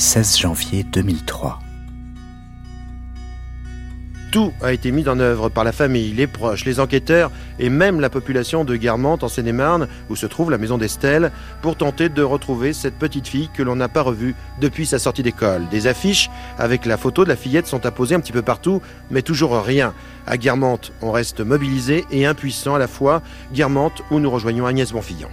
16 janvier 2003. Tout a été mis en œuvre par la famille, les proches, les enquêteurs et même la population de Guermantes en Seine-et-Marne, où se trouve la maison d'Estelle, pour tenter de retrouver cette petite fille que l'on n'a pas revue depuis sa sortie d'école. Des affiches avec la photo de la fillette sont apposées un petit peu partout, mais toujours rien. À Guermantes, on reste mobilisé et impuissant à la fois. Guermantes, où nous rejoignons Agnès Bonfillon.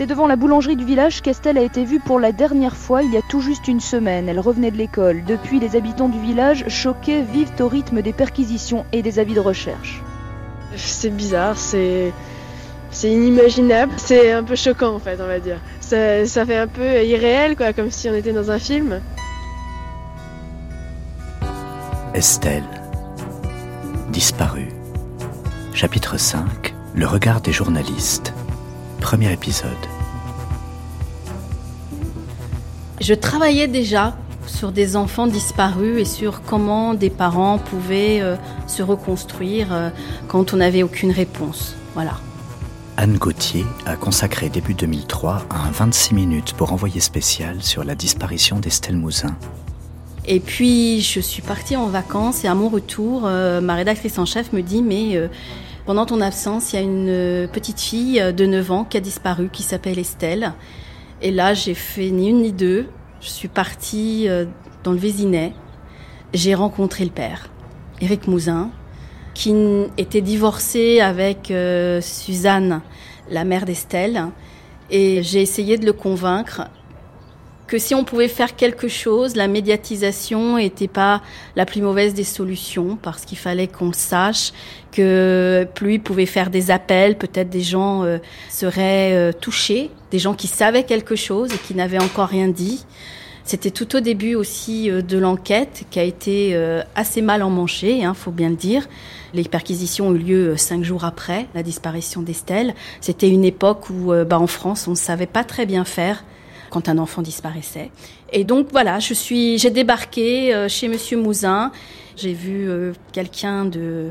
C'est devant la boulangerie du village qu'Estelle a été vue pour la dernière fois il y a tout juste une semaine. Elle revenait de l'école. Depuis, les habitants du village, choqués, vivent au rythme des perquisitions et des avis de recherche. C'est bizarre, c'est. C'est inimaginable, c'est un peu choquant en fait, on va dire. Ça, ça fait un peu irréel, quoi, comme si on était dans un film. Estelle, disparue. Chapitre 5 Le regard des journalistes. Premier épisode. Je travaillais déjà sur des enfants disparus et sur comment des parents pouvaient euh, se reconstruire euh, quand on n'avait aucune réponse. Voilà. Anne Gauthier a consacré début 2003 un 26 minutes pour envoyer spécial sur la disparition d'Estelle Mouzin. Et puis je suis partie en vacances et à mon retour, euh, ma rédactrice en chef me dit mais pendant ton absence, il y a une euh, petite fille de 9 ans qui a disparu, qui s'appelle Estelle. Et là, j'ai fait ni une ni deux. Je suis partie euh, dans le Vésinet. J'ai rencontré le père, Éric Mouzin, qui était divorcé avec euh, Suzanne, la mère d'Estelle. Et j'ai essayé de le convaincre que si on pouvait faire quelque chose, la médiatisation n'était pas la plus mauvaise des solutions, parce qu'il fallait qu'on sache, que plus il pouvait faire des appels, peut-être des gens euh, seraient euh, touchés, des gens qui savaient quelque chose et qui n'avaient encore rien dit. C'était tout au début aussi euh, de l'enquête qui a été assez mal emmanchée, hein, faut bien le dire. Les perquisitions ont eu lieu cinq jours après la disparition d'Estelle. C'était une époque où, bah, en France, on ne savait pas très bien faire quand un enfant disparaissait. Et donc voilà, je suis, j'ai débarqué euh, chez Monsieur Mouzin. J'ai vu euh, quelqu'un de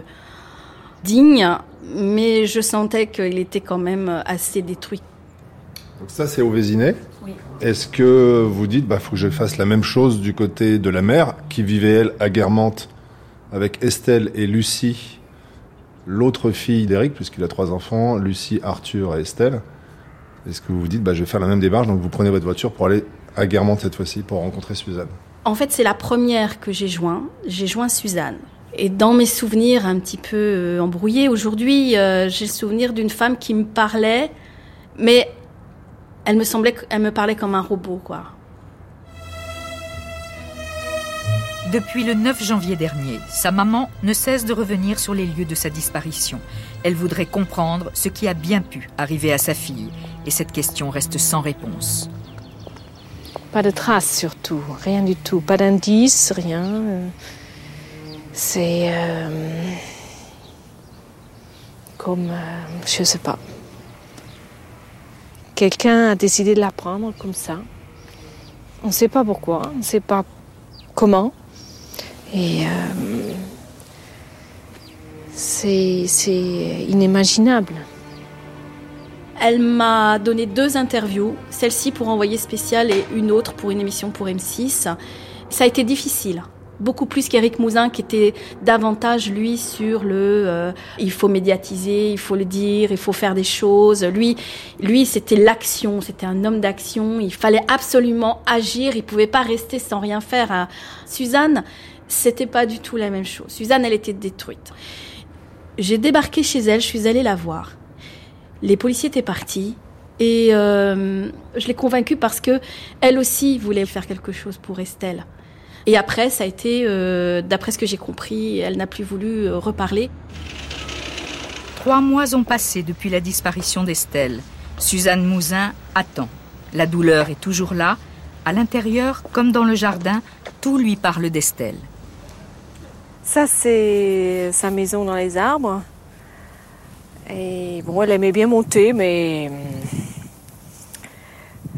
digne, mais je sentais qu'il était quand même assez détruit. Donc ça, c'est au Vésinet. Oui. Est-ce que vous dites, bah, faut que je fasse la même chose du côté de la mère, qui vivait, elle, à Guermantes, avec Estelle et Lucie, l'autre fille d'Éric, puisqu'il a trois enfants, Lucie, Arthur et Estelle? Est-ce que vous vous dites, bah, je vais faire la même démarche, donc vous prenez votre voiture pour aller à Guermantes cette fois-ci, pour rencontrer Suzanne En fait, c'est la première que j'ai joint. J'ai joint Suzanne. Et dans mes souvenirs un petit peu euh, embrouillés aujourd'hui, euh, j'ai le souvenir d'une femme qui me parlait, mais elle me semblait qu'elle me parlait comme un robot, quoi. Depuis le 9 janvier dernier, sa maman ne cesse de revenir sur les lieux de sa disparition. Elle voudrait comprendre ce qui a bien pu arriver à sa fille, et cette question reste sans réponse. Pas de traces surtout, rien du tout. Pas d'indices, rien. C'est euh, comme, euh, je sais pas. Quelqu'un a décidé de la prendre comme ça. On ne sait pas pourquoi, on ne sait pas comment. Et euh, c'est inimaginable. Elle m'a donné deux interviews, celle-ci pour envoyer spécial et une autre pour une émission pour M6. Ça a été difficile. Beaucoup plus qu'Éric Mouzin qui était davantage lui sur le euh, il faut médiatiser, il faut le dire, il faut faire des choses. Lui, lui c'était l'action, c'était un homme d'action. Il fallait absolument agir. Il pouvait pas rester sans rien faire. Suzanne, c'était pas du tout la même chose. Suzanne, elle était détruite. J'ai débarqué chez elle, je suis allée la voir. Les policiers étaient partis et euh, je l'ai convaincue parce que elle aussi voulait faire quelque chose pour Estelle. Et après, ça a été, euh, d'après ce que j'ai compris, elle n'a plus voulu euh, reparler. Trois mois ont passé depuis la disparition d'Estelle. Suzanne Mouzin attend. La douleur est toujours là. À l'intérieur, comme dans le jardin, tout lui parle d'Estelle. Ça, c'est sa maison dans les arbres. Et bon, elle aimait bien monter, mais hum,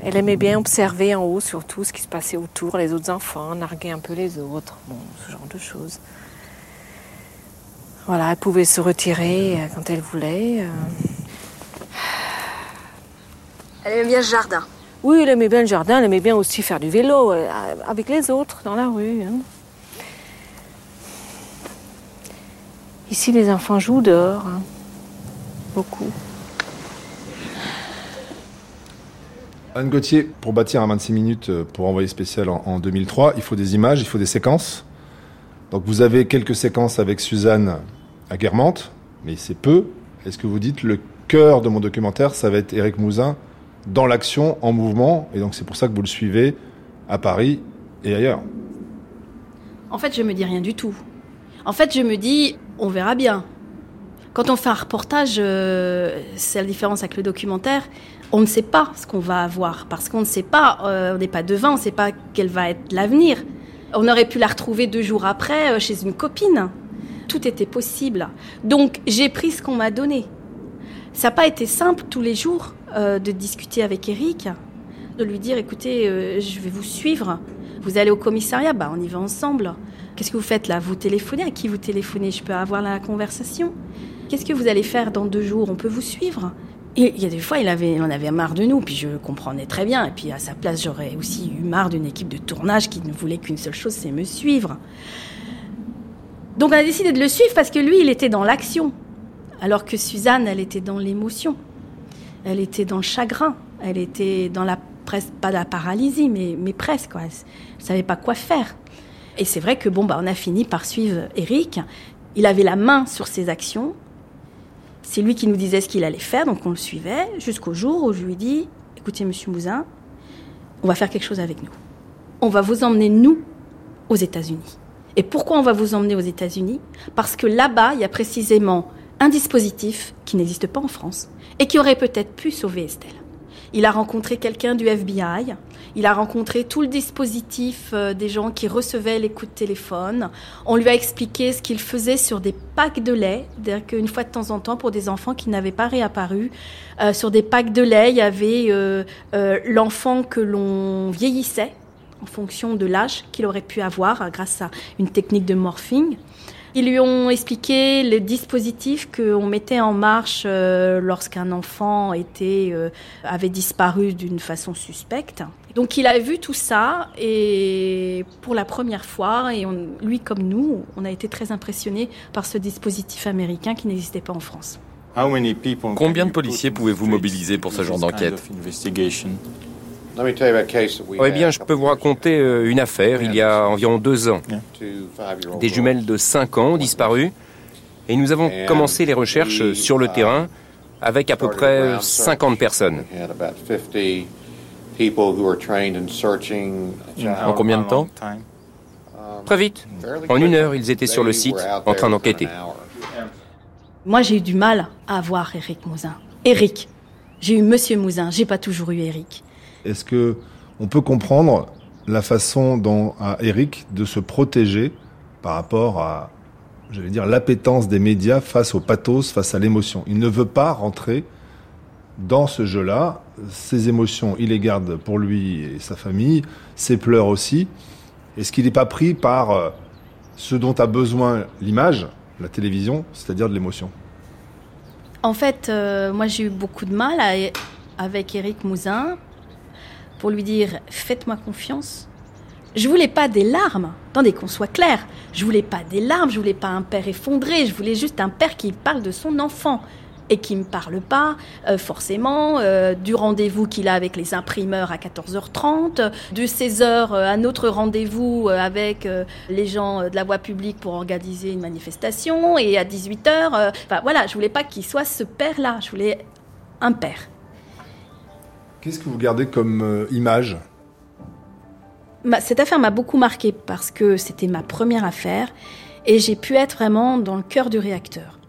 elle aimait bien observer en haut surtout ce qui se passait autour, les autres enfants, narguer un peu les autres, bon, ce genre de choses. Voilà, elle pouvait se retirer euh, quand elle voulait. euh. Elle aimait bien ce jardin. Oui, elle aimait bien le jardin, elle aimait bien aussi faire du vélo euh, avec les autres dans la rue. hein. Ici, les enfants jouent dehors, hein. beaucoup. Anne Gauthier, pour bâtir un 26 minutes euh, pour envoyer spécial en, en 2003, il faut des images, il faut des séquences. Donc vous avez quelques séquences avec Suzanne à Guermantes, mais c'est peu. Est-ce que vous dites le cœur de mon documentaire, ça va être Éric Mouzin dans l'action, en mouvement, et donc c'est pour ça que vous le suivez à Paris et ailleurs? En fait, je me dis rien du tout. En fait, je me dis, on verra bien. Quand on fait un reportage, euh, c'est la différence avec le documentaire, on ne sait pas ce qu'on va avoir, parce qu'on ne sait pas, euh, on n'est pas devin, on ne sait pas quel va être l'avenir. On aurait pu la retrouver deux jours après euh, chez une copine. Tout était possible. Donc j'ai pris ce qu'on m'a donné. Ça n'a pas été simple tous les jours de discuter avec Eric, de lui dire écoutez, je vais vous suivre. Vous allez au commissariat, bah on y va ensemble. Qu'est-ce que vous faites là? Vous téléphonez? À qui vous téléphonez? Je peux avoir la conversation? Qu'est-ce que vous allez faire dans deux jours? On peut vous suivre? Et il y a des fois, il, avait, en avait marre de nous, puis je comprenais très bien. Et puis à sa place, j'aurais aussi eu marre d'une équipe de tournage qui ne voulait qu'une seule chose, c'est me suivre. Donc on a décidé de le suivre parce que lui, il était dans l'action. Alors que Suzanne, elle était dans l'émotion. Elle était dans le chagrin. Elle était dans la presque pas la paralysie, mais, mais presque. Quoi. Elle ne savait pas quoi faire. Et c'est vrai que bon, bah, on a fini par suivre Eric. Il avait la main sur ses actions. C'est lui qui nous disait ce qu'il allait faire, donc on le suivait jusqu'au jour où je lui dis écoutez, monsieur Mouzin, on va faire quelque chose avec nous. On va vous emmener, nous, aux États-Unis. Et pourquoi on va vous emmener aux États-Unis? Parce que là-bas, il y a précisément un dispositif qui n'existe pas en France et qui aurait peut-être pu sauver Estelle. Il a rencontré quelqu'un du FBI, il a rencontré tout le dispositif euh, des gens qui recevaient les coups de téléphone. On lui a expliqué ce qu'il faisait sur des packs de lait, c'est-à-dire qu'une fois de temps en temps, pour des enfants qui n'avaient pas réapparu, euh, sur des packs de lait, il y avait euh, l'enfant que l'on vieillissait en fonction de l'âge qu'il aurait pu avoir grâce à une technique de morphing. Ils lui ont expliqué les dispositifs qu'on mettait en marche euh, lorsqu'un enfant était, euh, avait disparu d'une façon suspecte. Donc il a vu tout ça et pour la première fois, et on- lui comme nous, on a été très impressionnés par ce dispositif américain qui n'existait pas en France. Combien de policiers pouvez-vous mobiliser pour ce genre d'enquête Eh bien, je peux vous raconter euh, une affaire il y a environ deux ans. Des jumelles de 5 ans ont disparu et nous avons commencé les recherches sur le terrain avec à peu près 50 personnes. En combien de temps? Très vite. En une heure, ils étaient sur le site en train d'enquêter. Moi, j'ai eu du mal à avoir Eric Mouzin. Eric. J'ai eu Monsieur Mouzin, j'ai pas toujours eu Eric. Est-ce que on peut comprendre la façon dont Eric de se protéger par rapport à, j'allais dire, l'appétence des médias face au pathos, face à l'émotion? Il ne veut pas rentrer dans ce jeu-là. Ses émotions, il les garde pour lui et sa famille. Ses pleurs aussi. Est-ce qu'il n'est pas pris par euh, ce dont a besoin l'image, la télévision, c'est-à-dire de l'émotion? En fait, euh, moi, j'ai eu beaucoup de mal avec Eric Mouzin pour lui dire faites-moi confiance. Je voulais pas des larmes. Attendez qu'on soit clair. Je voulais pas des larmes. Je voulais pas un père effondré. Je voulais juste un père qui parle de son enfant et qui me parle pas euh, forcément euh, du rendez-vous qu'il a avec les imprimeurs à 14h30, de 16h à un autre rendez-vous euh, avec euh, les gens euh, de la voie publique pour organiser une manifestation et à 18h. euh, Enfin voilà, je voulais pas qu'il soit ce père-là. Je voulais un père. Qu'est-ce que vous gardez comme euh, image? Ma- cette affaire m'a beaucoup marqué parce que c'était ma première affaire et j'ai pu être vraiment dans le cœur du réacteur.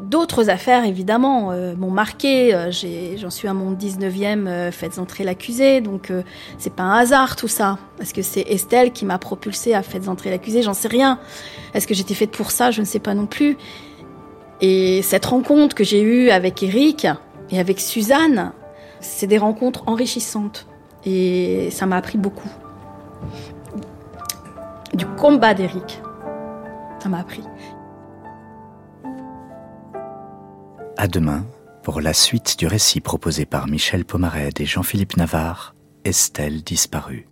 D'autres affaires, évidemment, euh, m'ont marqué. Euh, J'en suis à mon 19e euh, Faites entrer l'accusé, donc euh, c'est pas un hasard tout ça. Parce que c'est Estelle qui m'a propulsée à Faites entrer l'accusé, j'en sais rien. Est-ce que j'étais faite pour ça? Je ne sais pas non plus. Et cette rencontre que j'ai eue avec Eric et avec Suzanne, c'est des rencontres enrichissantes. Et ça m'a appris beaucoup. Du combat d'Eric. Ça m'a appris. À demain Pour la suite du récit proposé par Michel Pomarède et Jean-Philippe Navarre, Estelle disparue.